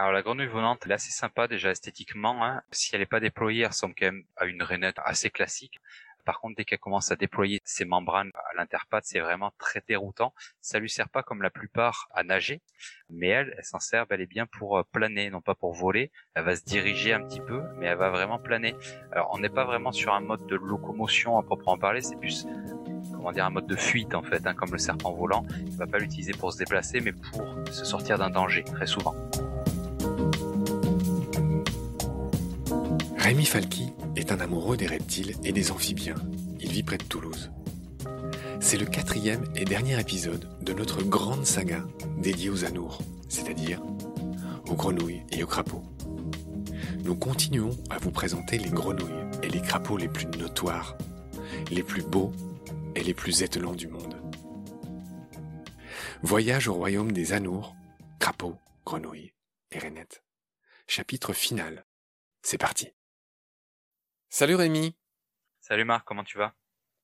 Alors la grenouille volante, elle est assez sympa déjà esthétiquement. Hein. Si elle n'est pas déployée, elle ressemble quand même à une rainette assez classique. Par contre, dès qu'elle commence à déployer ses membranes à l'interpatte, c'est vraiment très déroutant. Ça lui sert pas comme la plupart à nager, mais elle, elle s'en sert bel et bien pour euh, planer, non pas pour voler. Elle va se diriger un petit peu, mais elle va vraiment planer. Alors, on n'est pas vraiment sur un mode de locomotion à proprement parler, c'est plus comment dire un mode de fuite en fait, hein, comme le serpent volant. Il va pas l'utiliser pour se déplacer, mais pour se sortir d'un danger très souvent. Rémi Falky est un amoureux des reptiles et des amphibiens. Il vit près de Toulouse. C'est le quatrième et dernier épisode de notre grande saga dédiée aux anours, c'est-à-dire aux grenouilles et aux crapauds. Nous continuons à vous présenter les grenouilles et les crapauds les plus notoires, les plus beaux et les plus étonnants du monde. Voyage au royaume des anours, crapauds, grenouilles et rainettes. Chapitre final. C'est parti. Salut Rémi. Salut Marc, comment tu vas?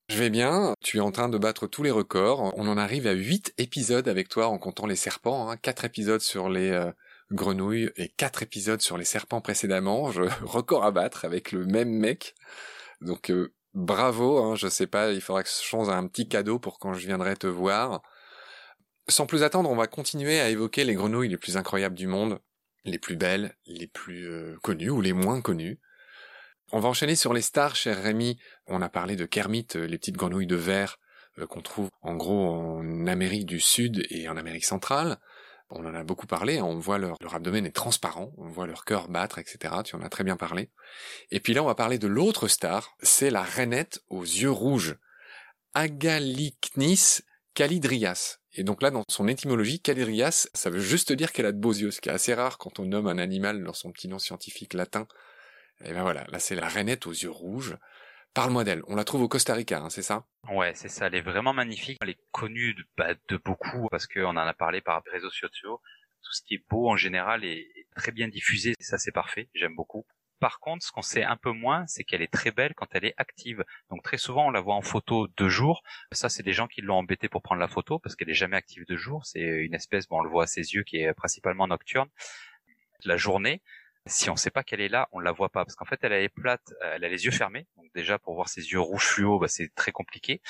Je vais bien, tu es en train de battre tous les records. On en arrive à 8 épisodes avec toi en comptant les serpents, hein. 4 épisodes sur les euh, grenouilles et 4 épisodes sur les serpents précédemment. Je, record à battre avec le même mec. Donc euh, bravo, hein, je sais pas, il faudra que je change un petit cadeau pour quand je viendrai te voir. Sans plus attendre, on va continuer à évoquer les grenouilles les plus incroyables du monde, les plus belles, les plus euh, connues ou les moins connues. On va enchaîner sur les stars, cher Rémi. On a parlé de Kermit, euh, les petites grenouilles de verre euh, qu'on trouve en gros en Amérique du Sud et en Amérique centrale. On en a beaucoup parlé, hein. on voit leur, abdomen est transparent, on voit leur cœur battre, etc. Tu en as très bien parlé. Et puis là, on va parler de l'autre star, c'est la rainette aux yeux rouges. Agalicnis calidrias. Et donc là, dans son étymologie, calidrias, ça veut juste dire qu'elle a de beaux yeux, ce qui est assez rare quand on nomme un animal dans son petit nom scientifique latin et ben voilà, là c'est la rainette aux yeux rouges. Parle-moi d'elle. On la trouve au Costa Rica, hein, c'est ça? Ouais, c'est ça. Elle est vraiment magnifique. Elle est connue de, bah, de beaucoup parce qu'on en a parlé par les réseaux sociaux. Tout ce qui est beau en général est, très bien diffusé. Ça, c'est parfait. J'aime beaucoup. Par contre, ce qu'on sait un peu moins, c'est qu'elle est très belle quand elle est active. Donc très souvent, on la voit en photo de jour. Ça, c'est des gens qui l'ont embêtée pour prendre la photo parce qu'elle est jamais active de jour. C'est une espèce, bon, on le voit à ses yeux, qui est principalement nocturne. La journée, si on sait pas qu'elle est là, on la voit pas parce qu'en fait elle est plate, euh, elle a les yeux fermés. Donc déjà pour voir ses yeux rouges fluo, bah, c'est très compliqué.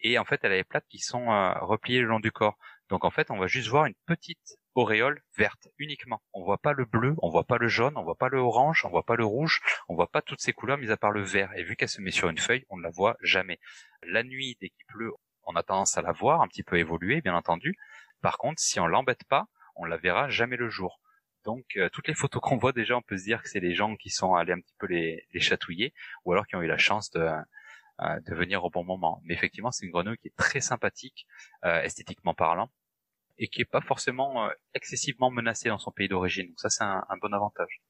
Et en fait elle a les plates qui sont euh, repliées le long du corps. Donc en fait on va juste voir une petite auréole verte uniquement. On voit pas le bleu, on voit pas le jaune, on voit pas le orange, on voit pas le rouge, on voit pas toutes ces couleurs mis à part le vert. Et vu qu'elle se met sur une feuille, on ne la voit jamais. La nuit dès qu'il pleut, on a tendance à la voir un petit peu évoluer, bien entendu. Par contre, si on l'embête pas, on la verra jamais le jour. Donc euh, toutes les photos qu'on voit déjà, on peut se dire que c'est les gens qui sont allés un petit peu les, chatouiller, ou alors qui ont eu la chance de, euh, venir au bon moment. Mais effectivement, c'est une grenouille qui est très sympathique, euh, esthétiquement parlant, et qui est pas forcément excessivement menacée dans son pays d'origine. Donc ça, c'est un bon avantage.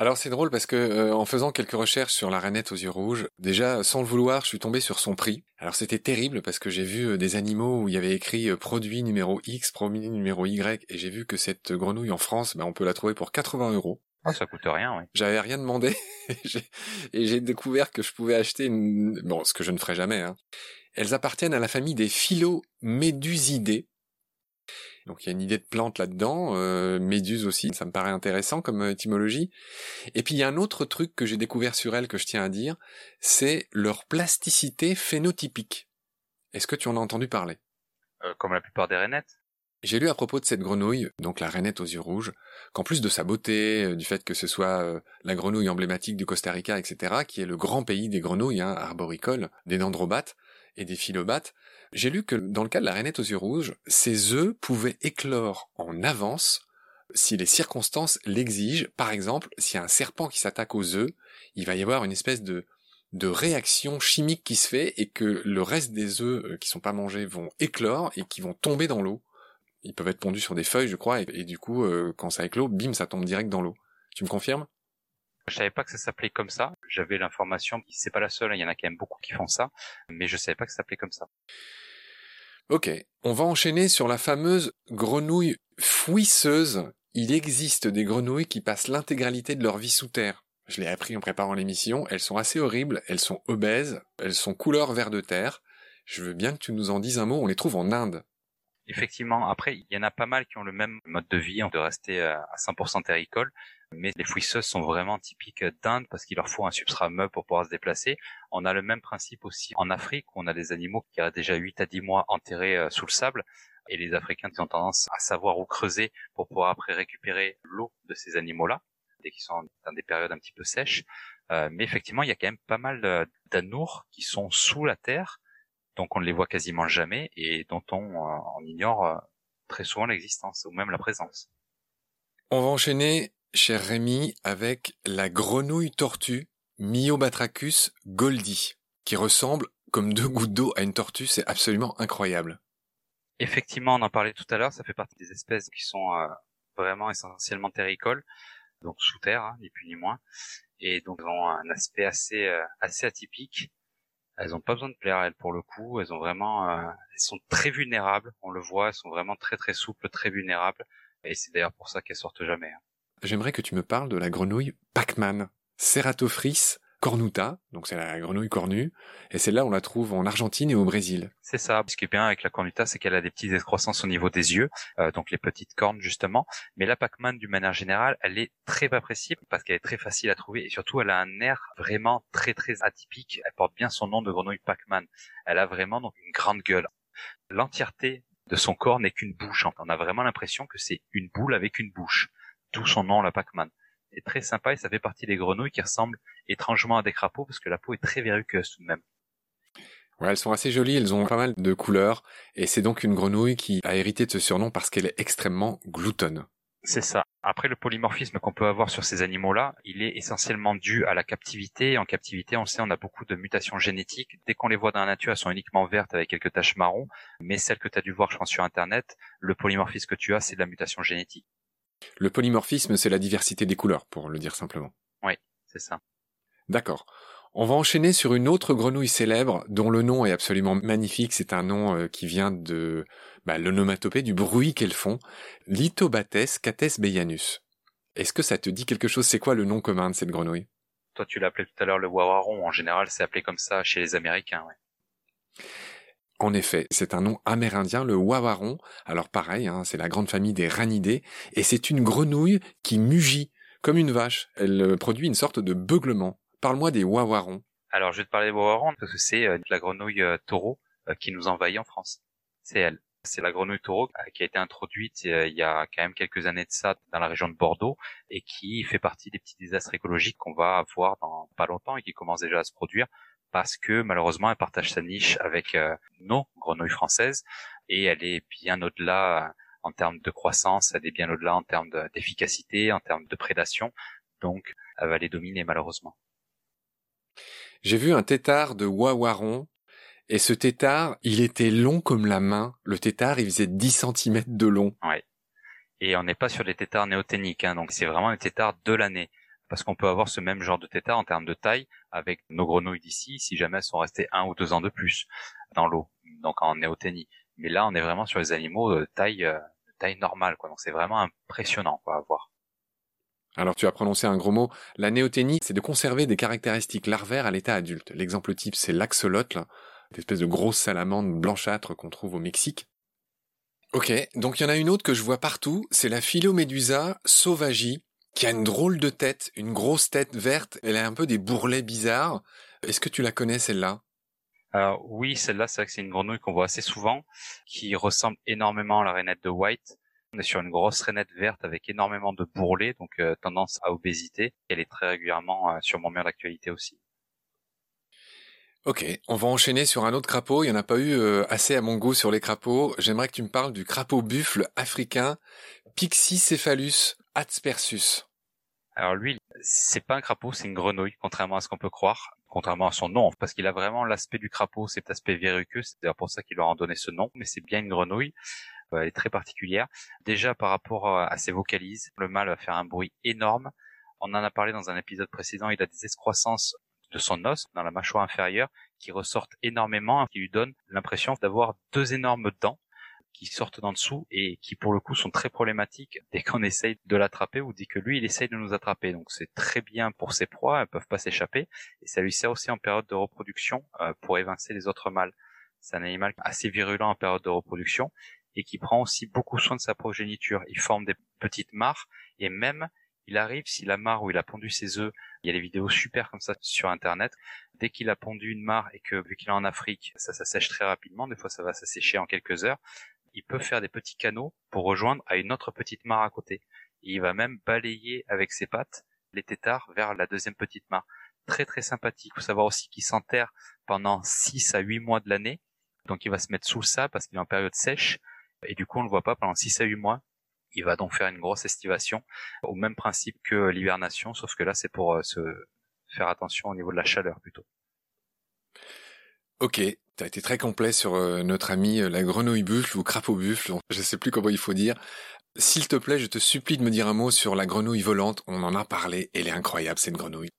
Alors c'est drôle parce que euh, en faisant quelques recherches sur la rainette aux yeux rouges, déjà sans le vouloir, je suis tombé sur son prix. Alors c'était terrible parce que j'ai vu euh, des animaux où il y avait écrit euh, produit numéro X, produit numéro Y, et j'ai vu que cette grenouille en France, ben, on peut la trouver pour 80 euros. Ah, ça coûte rien, oui. J'avais rien demandé et j'ai découvert que je pouvais acheter une... bon, ce que je ne ferai jamais. Hein. Elles appartiennent à la famille des Philomédusidés, donc il y a une idée de plante là-dedans, euh, méduse aussi, ça me paraît intéressant comme euh, étymologie. Et puis il y a un autre truc que j'ai découvert sur elles que je tiens à dire, c'est leur plasticité phénotypique. Est-ce que tu en as entendu parler? Euh, Comme la plupart des rainettes j'ai lu à propos de cette grenouille, donc la rainette aux yeux rouges, qu'en plus de sa beauté, euh, du fait que ce soit la grenouille emblématique du Costa Rica, etc., qui est le grand pays des grenouilles hein, arboricoles, des dendrobates et des philobates, j'ai lu que dans le cas de la rainette aux yeux rouges, ses œufs pouvaient éclore en avance si les circonstances l'exigent. Par exemple, s'il y a un serpent qui s'attaque aux œufs, il va y avoir une espèce de, de réaction chimique qui se fait et que le reste des œufs euh, qui sont pas mangés vont éclore et qui vont tomber dans l'eau. Ils peuvent être pondus sur des feuilles, je crois, et, du coup, euh, quand ça éclore, bim, ça tombe direct dans l'eau. Tu me confirmes? Je savais pas que ça s'appelait comme ça. J'avais l'information, c'est pas la seule, il y en a quand même beaucoup qui font ça, mais je savais pas que ça s'appelait comme ça. Ok, on va enchaîner sur la fameuse grenouille fouisseuse. Il existe des grenouilles qui passent l'intégralité de leur vie sous terre. Je l'ai appris en préparant l'émission, elles sont assez horribles, elles sont obèses, elles sont couleur vert de terre. Je veux bien que tu nous en dises un mot, on les trouve en Inde. Effectivement, après, il y en a pas mal qui ont le même mode de vie, de rester à 100% terricole, mais les fouisseuses sont vraiment typiques d'Inde parce qu'il leur faut un substrat meuble pour pouvoir se déplacer. On a le même principe aussi en Afrique, où on a des animaux qui restent déjà 8 à 10 mois enterrés euh, sous le sable, et les Africains ont tendance à savoir où creuser pour pouvoir après récupérer l'eau de ces animaux-là, dès qu'ils sont dans des périodes un petit peu sèches. Euh, mais effectivement, il y a quand même pas mal d'anours qui sont sous la terre, donc on ne les voit quasiment jamais et dont on, euh, on ignore euh, très souvent l'existence ou même la présence. On va enchaîner, cher Rémi, avec la grenouille tortue Myobatrachus goldie, qui ressemble comme deux gouttes d'eau à une tortue, c'est absolument incroyable. Effectivement, on en parlait tout à l'heure, ça fait partie des espèces qui sont euh, vraiment essentiellement terricoles, donc sous terre, hein, ni plus ni moins, et donc ont un aspect assez assez atypique elles ont pas besoin de plaire elles pour le coup. Elles ont vraiment euh, elles sont très vulnérables on le voit elles sont vraiment très très souples très vulnérables. Et c'est d'ailleurs pour ça qu'elles sortent jamais hein. j'aimerais que tu me parles de la grenouille Pac-Man. Ceratophrys cornuta, donc c'est la grenouille cornue, et celle-là on la trouve en Argentine et au Brésil. C'est ça. Ce qui est bien avec la cornuta, c'est qu'elle a des petites excroissances au niveau des yeux, euh, donc les petites cornes justement. Mais la Pac-Man, d'une manière générale, elle est très appréciable parce qu'elle est très facile à trouver et surtout elle a un air vraiment très très atypique. Elle porte bien son nom de grenouille Pac-Man. Elle a vraiment donc une grande gueule. L'entièreté de son corps n'est qu'une bouche. On a vraiment l'impression que c'est une boule avec une bouche. D'où son nom, la Pac-Man c'est très sympa et ça fait partie des grenouilles qui ressemblent étrangement à des crapauds parce que la peau est très verruqueuse tout de même. Ouais, elles sont assez jolies, elles ont pas mal de couleurs et c'est donc une grenouille qui a hérité de ce surnom parce qu'elle est extrêmement gloutonne. C'est ça. Après, le polymorphisme qu'on peut avoir sur ces animaux-là, il est essentiellement dû à la captivité. En captivité, on sait, on a beaucoup de mutations génétiques. Dès qu'on les voit dans la nature, elles sont uniquement vertes avec quelques taches marron. Mais celles que tu as dû voir, je pense, sur Internet, le polymorphisme que tu as, c'est de la mutation génétique. Le polymorphisme, c'est la diversité des couleurs, pour le dire simplement. Oui, c'est ça. D'accord. On va enchaîner sur une autre grenouille célèbre dont le nom est absolument magnifique. C'est un nom euh, qui vient de bah, l'onomatopée du bruit qu'elles font. Lithobates cates beianus. Est-ce que ça te dit quelque chose? C'est quoi le nom commun de cette grenouille? Toi, tu l'appelais tout à l'heure le wawaron. En général, c'est appelé comme ça chez les Américains. Ouais. En effet, c'est un nom amérindien, le wawaron. Alors pareil, hein, c'est la grande famille des ranidés, et c'est une grenouille qui mugit comme une vache. Elle euh, produit une sorte de beuglement. Parle-moi des wawarons. Alors je vais te parler des wawarons parce que c'est euh, la grenouille euh, taureau qui nous envahit en France. C'est elle. C'est la grenouille taureau qui a été introduite il y a quand même quelques années de ça dans la région de Bordeaux et qui fait partie des petits désastres écologiques qu'on va avoir dans pas longtemps et qui commencent déjà à se produire parce que malheureusement elle partage sa niche avec euh, nos grenouilles françaises et elle est bien au-delà euh, en termes de croissance, elle est bien au-delà en termes d'efficacité, en termes de prédation, donc elle va les dominer malheureusement. J'ai vu un tétard de Wawaron et ce tétard, il était long comme la main. Le tétard, il faisait 10 cm de long. Ouais. Et on n'est pas sur les tétards néoténiques, hein, donc c'est vraiment les tétards de l'année parce qu'on peut avoir ce même genre de tétard en termes de taille avec nos grenouilles d'ici si jamais elles sont restées un ou deux ans de plus dans l'eau, donc en néoténie. Mais là, on est vraiment sur les animaux de taille, euh, taille normale, quoi. Donc c'est vraiment impressionnant, quoi, à voir. Alors tu as prononcé un gros mot. La néoténie, c'est de conserver des caractéristiques larvaires à l'état adulte. L'exemple type, c'est l'axolotl, cette espèce de grosse salamandre blanchâtre qu'on trouve au Mexique. Ok, donc il y en a une autre que je vois partout, c'est la Philomédusa sauvagie, qui a une drôle de tête, une grosse tête verte. Elle a un peu des bourrelets bizarres. Est-ce que tu la connais celle-là? Alors oui, celle-là, c'est vrai que c'est une grenouille qu'on voit assez souvent, qui ressemble énormément à la rainette de White. On est sur une grosse rainette verte avec énormément de bourrelets, donc euh, tendance à obésité. Elle est très régulièrement euh, sur mon mur d'actualité aussi. Ok, on va enchaîner sur un autre crapaud. Il n'y en a pas eu euh, assez à mon goût sur les crapauds. J'aimerais que tu me parles du crapaud buffle africain Pixicephalus adspersus. Alors lui, c'est pas un crapaud, c'est une grenouille, contrairement à ce qu'on peut croire, contrairement à son nom, parce qu'il a vraiment l'aspect du crapaud, cet aspect verruqueux, c'est d'ailleurs pour ça qu'il leur a donné ce nom, mais c'est bien une grenouille. Euh, elle est très particulière. Déjà par rapport à ses vocalises, le mâle va faire un bruit énorme. On en a parlé dans un épisode précédent, il a des excroissances de son os dans la mâchoire inférieure qui ressortent énormément, qui lui donnent l'impression d'avoir deux énormes dents qui sortent d'en dessous et qui pour le coup sont très problématiques dès qu'on essaye de l'attraper ou dès que lui il essaye de nous attraper. Donc c'est très bien pour ses proies, elles peuvent pas s'échapper et ça lui sert aussi en période de reproduction euh, pour évincer les autres mâles. C'est un animal assez virulent en période de reproduction et qui prend aussi beaucoup soin de sa progéniture. Il forme des petites mares et même il arrive si la mare où il a pondu ses œufs, il y a des vidéos super comme ça sur internet. Dès qu'il a pondu une mare et que vu qu'il est en Afrique, ça s'assèche très rapidement, des fois ça va s'assécher en quelques heures, il peut faire des petits canaux pour rejoindre à une autre petite mare à côté. Il va même balayer avec ses pattes les têtards vers la deuxième petite mare. Très très sympathique. Faut savoir aussi qu'il s'enterre pendant 6 à 8 mois de l'année. Donc il va se mettre sous sable parce qu'il est en période sèche. Et du coup on le voit pas pendant 6 à 8 mois. Il va donc faire une grosse estivation au même principe que l'hibernation, sauf que là c'est pour euh, se faire attention au niveau de la chaleur plutôt. Ok, tu as été très complet sur euh, notre ami euh, la grenouille buffle ou crapaud buffle, je sais plus comment il faut dire. S'il te plaît, je te supplie de me dire un mot sur la grenouille volante, on en a parlé, elle est incroyable cette grenouille.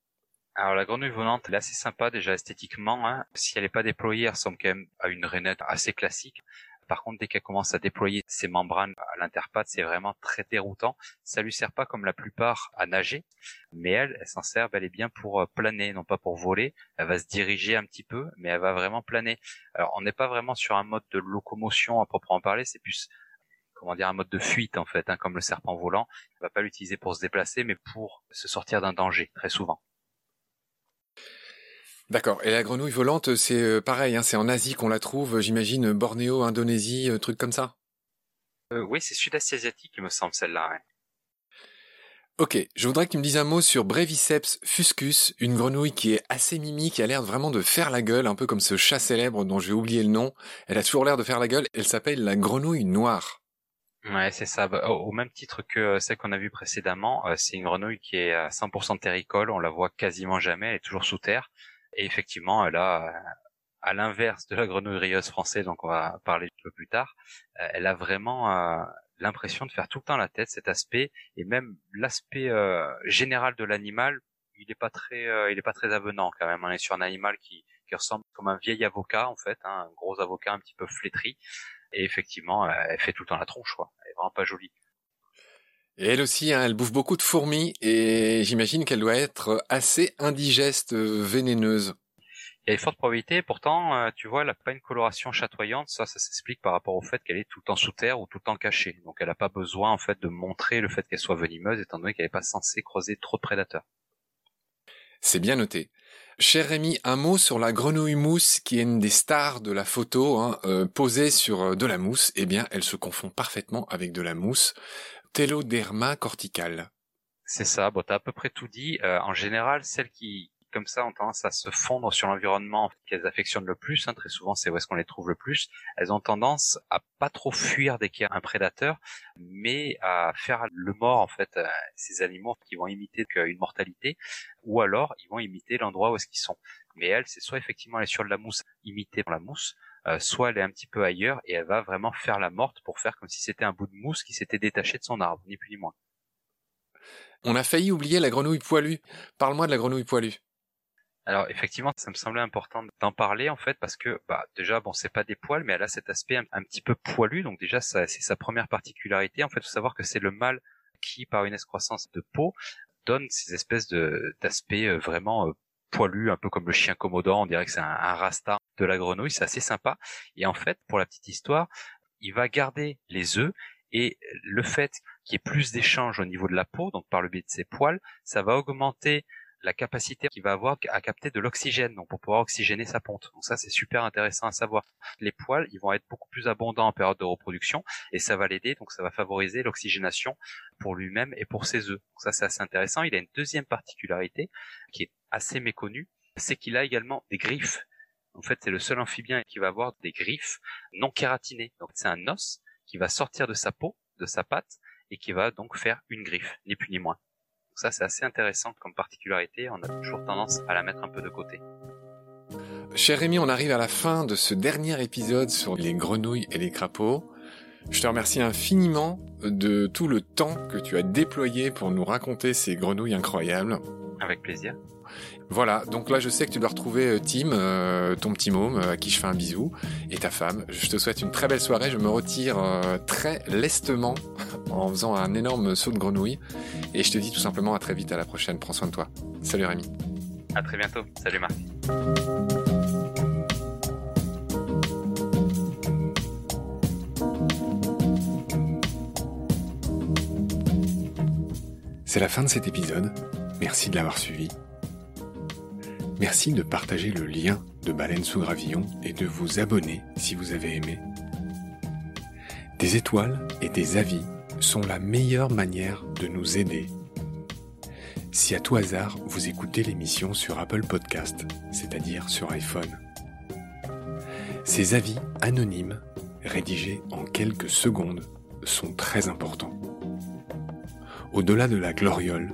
Alors la grenouille volante, elle est assez sympa déjà esthétiquement. Hein. Si elle n'est pas déployée, elle ressemble quand même à une rainette assez classique. Par contre, dès qu'elle commence à déployer ses membranes à l'interpatte, c'est vraiment très déroutant. Ça lui sert pas comme la plupart à nager, mais elle, elle s'en sert bel et bien pour euh, planer, non pas pour voler. Elle va se diriger un petit peu, mais elle va vraiment planer. Alors, on n'est pas vraiment sur un mode de locomotion à proprement parler, c'est plus comment dire un mode de fuite en fait, hein, comme le serpent volant. On va pas l'utiliser pour se déplacer, mais pour se sortir d'un danger très souvent. D'accord. Et la grenouille volante, c'est euh, pareil, hein, c'est en Asie qu'on la trouve, j'imagine, Bornéo, Indonésie, euh, truc comme ça euh, Oui, c'est sud-est asiatique, il me semble, celle-là. Ok, je voudrais que tu me dises un mot sur Breviceps fuscus, une grenouille qui est assez mimi, qui a l'air vraiment de faire la gueule, un peu comme ce chat célèbre dont j'ai oublié le nom. Elle a toujours l'air de faire la gueule, elle s'appelle la grenouille noire. Ouais, c'est ça. Bah, au même titre que celle qu'on a vue précédemment, c'est une grenouille qui est à 100% terricole, on la voit quasiment jamais, elle est toujours sous terre. Et effectivement, elle a, à l'inverse de la grenouille rieuse française, donc on va parler un peu plus tard, euh, elle a vraiment euh, l'impression de faire tout le temps la tête, cet aspect, et même l'aspect euh, général de l'animal, il n'est pas très, il est pas très avenant quand même. On est sur un animal qui, qui ressemble comme un vieil avocat en fait, hein, un gros avocat un petit peu flétri, et effectivement, elle fait tout le temps la tronche, quoi. Elle est vraiment pas jolie. Et elle aussi, hein, elle bouffe beaucoup de fourmis et j'imagine qu'elle doit être assez indigeste, euh, vénéneuse. Il y a une forte probabilité, pourtant, euh, tu vois, elle n'a pas une coloration chatoyante. Ça, ça s'explique par rapport au fait qu'elle est tout le temps sous terre ou tout le temps cachée. Donc, elle n'a pas besoin, en fait, de montrer le fait qu'elle soit venimeuse, étant donné qu'elle n'est pas censée croiser trop de prédateurs. C'est bien noté. Cher Rémi, un mot sur la grenouille mousse, qui est une des stars de la photo, hein, euh, posée sur de la mousse. Eh bien, elle se confond parfaitement avec de la mousse téloderma cortical. C'est ça, bon, t'as à peu près tout dit. Euh, en général, celles qui, comme ça, ont tendance à se fondre sur l'environnement qu'elles affectionnent le plus, hein, très souvent c'est où est-ce qu'on les trouve le plus, elles ont tendance à pas trop fuir dès qu'il y a un prédateur, mais à faire le mort, en fait, euh, ces animaux qui vont imiter une mortalité, ou alors ils vont imiter l'endroit où est-ce qu'ils sont. Mais elle, c'est soit effectivement est sur de la mousse, imiter la mousse, euh, soit elle est un petit peu ailleurs et elle va vraiment faire la morte pour faire comme si c'était un bout de mousse qui s'était détaché de son arbre, ni plus ni moins. On a failli oublier la grenouille poilue. Parle-moi de la grenouille poilue. Alors effectivement, ça me semblait important d'en parler en fait parce que bah déjà bon c'est pas des poils mais elle a cet aspect un, petit peu poilu donc déjà c'est sa première particularité. En fait, faut savoir que c'est le mâle qui par une excroissance de peau donne ces espèces de d'aspect euh, vraiment euh, poilu, un peu comme le chien commodant, on dirait que c'est un, un rasta de la grenouille, c'est assez sympa. Et en fait, pour la petite histoire, il va garder les œufs et le fait qu'il y ait plus d'échanges au niveau de la peau, donc par le biais de ses poils, ça va augmenter la capacité qu'il va avoir à capter de l'oxygène, donc pour pouvoir oxygéner sa ponte. Donc ça, c'est super intéressant à savoir. Les poils, ils vont être beaucoup plus abondants en période de reproduction, et ça va l'aider, donc ça va favoriser l'oxygénation pour lui-même et pour ses œufs. Donc ça, c'est assez intéressant. Il a une deuxième particularité qui est assez méconnue, c'est qu'il a également des griffes. En fait, c'est le seul amphibien qui va avoir des griffes non kératinées. Donc c'est un os qui va sortir de sa peau, de sa patte, et qui va donc faire une griffe, ni plus ni moins. Donc ça, c'est assez intéressant comme particularité. On a toujours tendance à la mettre un peu de côté. Cher Rémi, on arrive à la fin de ce dernier épisode sur les grenouilles et les crapauds. Je te remercie infiniment de tout le temps que tu as déployé pour nous raconter ces grenouilles incroyables. Avec plaisir. Voilà, donc là je sais que tu dois retrouver euh, Tim, euh, ton petit môme, euh, à qui je fais un bisou, et ta femme. Je te souhaite une très belle soirée, je me retire très lestement en faisant un énorme saut de grenouille, et je te dis tout simplement à très vite, à la prochaine, prends soin de toi. Salut Rémi. À très bientôt, salut Marc. C'est la fin de cet épisode, merci de l'avoir suivi. Merci de partager le lien de Baleine sous Gravillon et de vous abonner si vous avez aimé. Des étoiles et des avis sont la meilleure manière de nous aider. Si à tout hasard vous écoutez l'émission sur Apple Podcast, c'est-à-dire sur iPhone, ces avis anonymes, rédigés en quelques secondes, sont très importants. Au-delà de la gloriole,